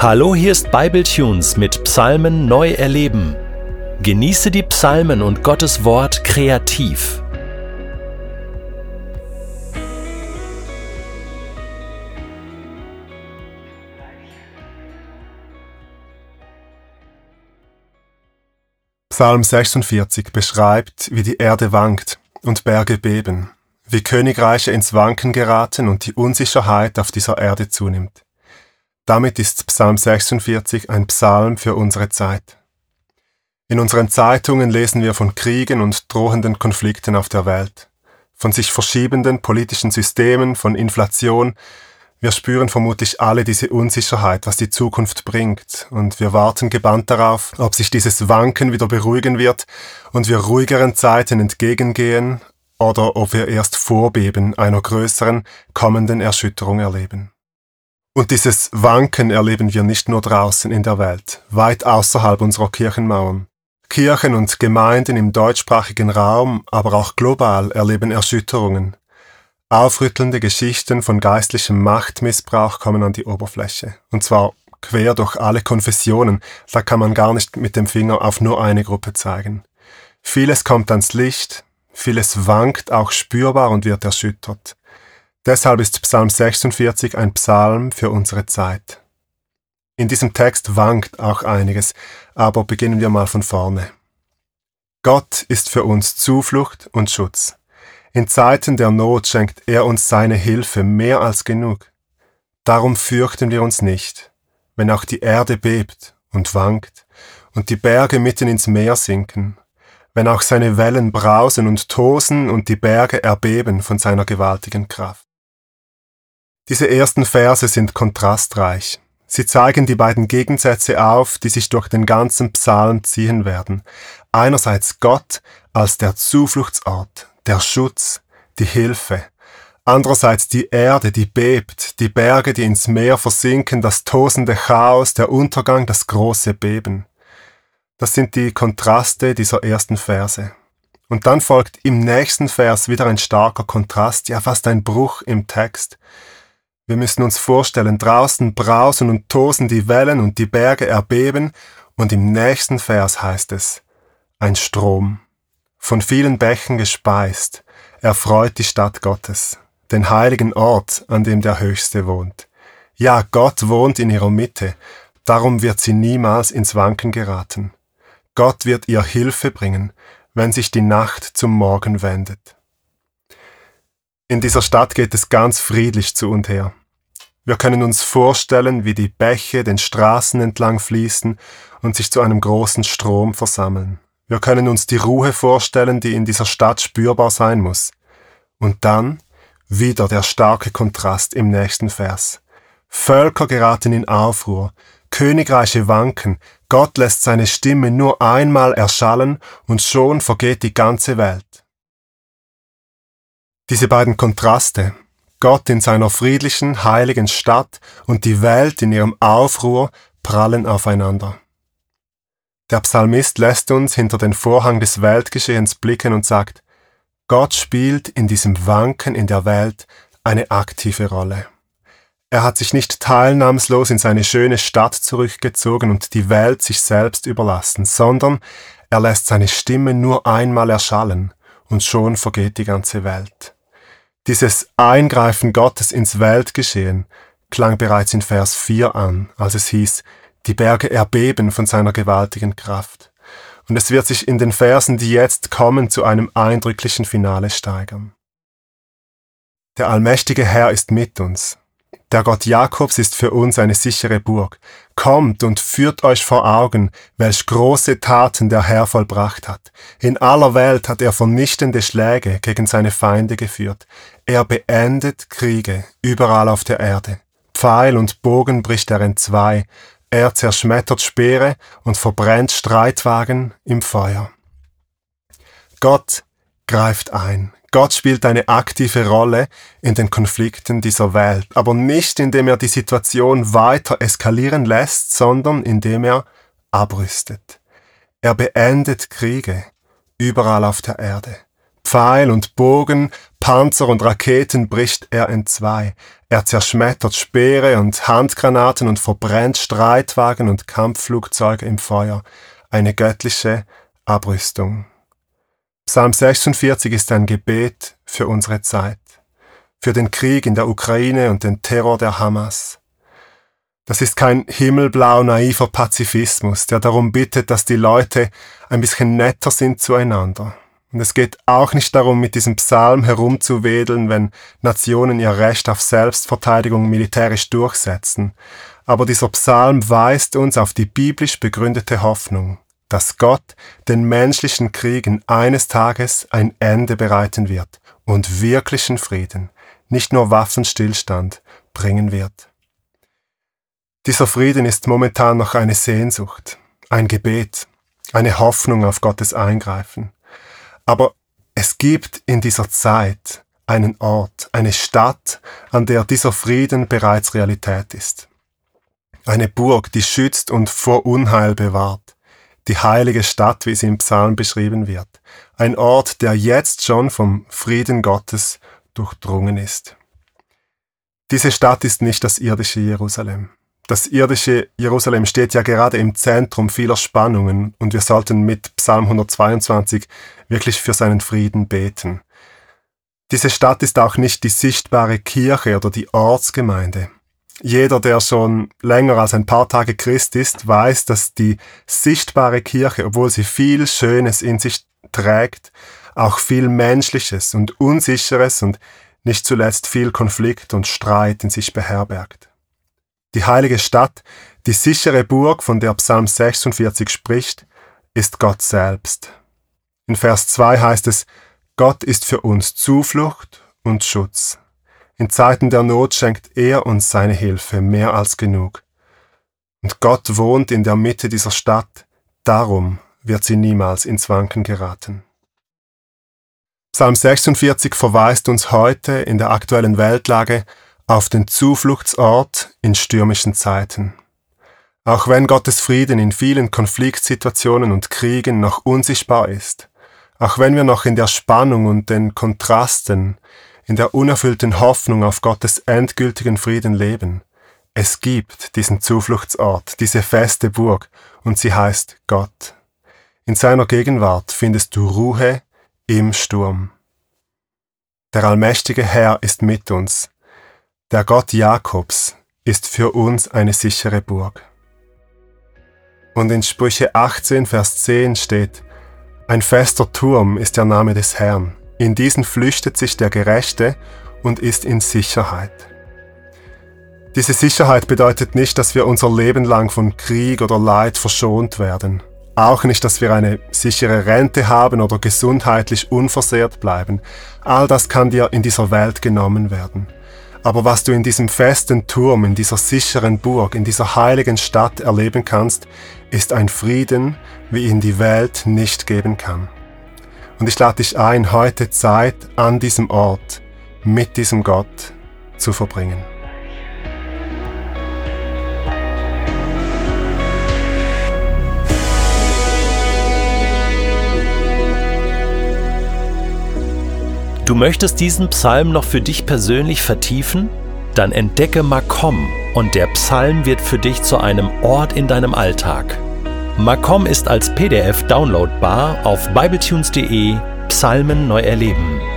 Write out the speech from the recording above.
Hallo, hier ist Bibletunes mit Psalmen neu erleben. Genieße die Psalmen und Gottes Wort kreativ. Psalm 46 beschreibt, wie die Erde wankt und Berge beben, wie Königreiche ins Wanken geraten und die Unsicherheit auf dieser Erde zunimmt. Damit ist Psalm 46 ein Psalm für unsere Zeit. In unseren Zeitungen lesen wir von Kriegen und drohenden Konflikten auf der Welt, von sich verschiebenden politischen Systemen, von Inflation. Wir spüren vermutlich alle diese Unsicherheit, was die Zukunft bringt, und wir warten gebannt darauf, ob sich dieses Wanken wieder beruhigen wird und wir ruhigeren Zeiten entgegengehen oder ob wir erst Vorbeben einer größeren, kommenden Erschütterung erleben. Und dieses Wanken erleben wir nicht nur draußen in der Welt, weit außerhalb unserer Kirchenmauern. Kirchen und Gemeinden im deutschsprachigen Raum, aber auch global erleben Erschütterungen. Aufrüttelnde Geschichten von geistlichem Machtmissbrauch kommen an die Oberfläche. Und zwar quer durch alle Konfessionen, da kann man gar nicht mit dem Finger auf nur eine Gruppe zeigen. Vieles kommt ans Licht, vieles wankt auch spürbar und wird erschüttert. Deshalb ist Psalm 46 ein Psalm für unsere Zeit. In diesem Text wankt auch einiges, aber beginnen wir mal von vorne. Gott ist für uns Zuflucht und Schutz. In Zeiten der Not schenkt er uns seine Hilfe mehr als genug. Darum fürchten wir uns nicht, wenn auch die Erde bebt und wankt und die Berge mitten ins Meer sinken, wenn auch seine Wellen brausen und tosen und die Berge erbeben von seiner gewaltigen Kraft. Diese ersten Verse sind kontrastreich. Sie zeigen die beiden Gegensätze auf, die sich durch den ganzen Psalm ziehen werden. Einerseits Gott als der Zufluchtsort, der Schutz, die Hilfe. Andererseits die Erde, die bebt, die Berge, die ins Meer versinken, das tosende Chaos, der Untergang, das große Beben. Das sind die Kontraste dieser ersten Verse. Und dann folgt im nächsten Vers wieder ein starker Kontrast, ja fast ein Bruch im Text. Wir müssen uns vorstellen, draußen brausen und tosen die Wellen und die Berge erbeben, und im nächsten Vers heißt es, ein Strom, von vielen Bächen gespeist, erfreut die Stadt Gottes, den heiligen Ort, an dem der Höchste wohnt. Ja, Gott wohnt in ihrer Mitte, darum wird sie niemals ins Wanken geraten. Gott wird ihr Hilfe bringen, wenn sich die Nacht zum Morgen wendet. In dieser Stadt geht es ganz friedlich zu und her. Wir können uns vorstellen, wie die Bäche den Straßen entlang fließen und sich zu einem großen Strom versammeln. Wir können uns die Ruhe vorstellen, die in dieser Stadt spürbar sein muss. Und dann wieder der starke Kontrast im nächsten Vers. Völker geraten in Aufruhr, Königreiche wanken, Gott lässt seine Stimme nur einmal erschallen und schon vergeht die ganze Welt. Diese beiden Kontraste, Gott in seiner friedlichen, heiligen Stadt und die Welt in ihrem Aufruhr prallen aufeinander. Der Psalmist lässt uns hinter den Vorhang des Weltgeschehens blicken und sagt, Gott spielt in diesem Wanken in der Welt eine aktive Rolle. Er hat sich nicht teilnahmslos in seine schöne Stadt zurückgezogen und die Welt sich selbst überlassen, sondern er lässt seine Stimme nur einmal erschallen und schon vergeht die ganze Welt. Dieses Eingreifen Gottes ins Weltgeschehen klang bereits in Vers 4 an, als es hieß, die Berge erbeben von seiner gewaltigen Kraft. Und es wird sich in den Versen, die jetzt kommen, zu einem eindrücklichen Finale steigern. Der allmächtige Herr ist mit uns. Der Gott Jakobs ist für uns eine sichere Burg. Kommt und führt euch vor Augen, welch große Taten der Herr vollbracht hat. In aller Welt hat er vernichtende Schläge gegen seine Feinde geführt. Er beendet Kriege überall auf der Erde. Pfeil und Bogen bricht er entzwei. Er zerschmettert Speere und verbrennt Streitwagen im Feuer. Gott greift ein. Gott spielt eine aktive Rolle in den Konflikten dieser Welt, aber nicht indem er die Situation weiter eskalieren lässt, sondern indem er abrüstet. Er beendet Kriege überall auf der Erde. Pfeil und Bogen, Panzer und Raketen bricht er entzwei. Er zerschmettert Speere und Handgranaten und verbrennt Streitwagen und Kampfflugzeuge im Feuer. Eine göttliche Abrüstung. Psalm 46 ist ein Gebet für unsere Zeit, für den Krieg in der Ukraine und den Terror der Hamas. Das ist kein himmelblau naiver Pazifismus, der darum bittet, dass die Leute ein bisschen netter sind zueinander. Und es geht auch nicht darum, mit diesem Psalm herumzuwedeln, wenn Nationen ihr Recht auf Selbstverteidigung militärisch durchsetzen. Aber dieser Psalm weist uns auf die biblisch begründete Hoffnung, dass Gott den menschlichen Kriegen eines Tages ein Ende bereiten wird und wirklichen Frieden, nicht nur Waffenstillstand, bringen wird. Dieser Frieden ist momentan noch eine Sehnsucht, ein Gebet, eine Hoffnung auf Gottes Eingreifen. Aber es gibt in dieser Zeit einen Ort, eine Stadt, an der dieser Frieden bereits Realität ist. Eine Burg, die schützt und vor Unheil bewahrt. Die heilige Stadt, wie sie im Psalm beschrieben wird. Ein Ort, der jetzt schon vom Frieden Gottes durchdrungen ist. Diese Stadt ist nicht das irdische Jerusalem. Das irdische Jerusalem steht ja gerade im Zentrum vieler Spannungen und wir sollten mit Psalm 122 wirklich für seinen Frieden beten. Diese Stadt ist auch nicht die sichtbare Kirche oder die Ortsgemeinde. Jeder, der schon länger als ein paar Tage Christ ist, weiß, dass die sichtbare Kirche, obwohl sie viel Schönes in sich trägt, auch viel Menschliches und Unsicheres und nicht zuletzt viel Konflikt und Streit in sich beherbergt. Die heilige Stadt, die sichere Burg, von der Psalm 46 spricht, ist Gott selbst. In Vers 2 heißt es, Gott ist für uns Zuflucht und Schutz. In Zeiten der Not schenkt er uns seine Hilfe mehr als genug. Und Gott wohnt in der Mitte dieser Stadt, darum wird sie niemals ins Wanken geraten. Psalm 46 verweist uns heute in der aktuellen Weltlage auf den Zufluchtsort in stürmischen Zeiten. Auch wenn Gottes Frieden in vielen Konfliktsituationen und Kriegen noch unsichtbar ist, auch wenn wir noch in der Spannung und den Kontrasten, in der unerfüllten Hoffnung auf Gottes endgültigen Frieden leben, es gibt diesen Zufluchtsort, diese feste Burg, und sie heißt Gott. In seiner Gegenwart findest du Ruhe im Sturm. Der allmächtige Herr ist mit uns, der Gott Jakobs ist für uns eine sichere Burg. Und in Sprüche 18, Vers 10 steht, Ein fester Turm ist der Name des Herrn, in diesen flüchtet sich der Gerechte und ist in Sicherheit. Diese Sicherheit bedeutet nicht, dass wir unser Leben lang von Krieg oder Leid verschont werden. Auch nicht, dass wir eine sichere Rente haben oder gesundheitlich unversehrt bleiben. All das kann dir in dieser Welt genommen werden. Aber was du in diesem festen Turm, in dieser sicheren Burg, in dieser heiligen Stadt erleben kannst, ist ein Frieden, wie ihn die Welt nicht geben kann. Und ich lade dich ein, heute Zeit an diesem Ort mit diesem Gott zu verbringen. Du möchtest diesen Psalm noch für dich persönlich vertiefen? Dann entdecke Makom und der Psalm wird für dich zu einem Ort in deinem Alltag. Makom ist als PDF downloadbar auf bibletunes.de Psalmen neu erleben.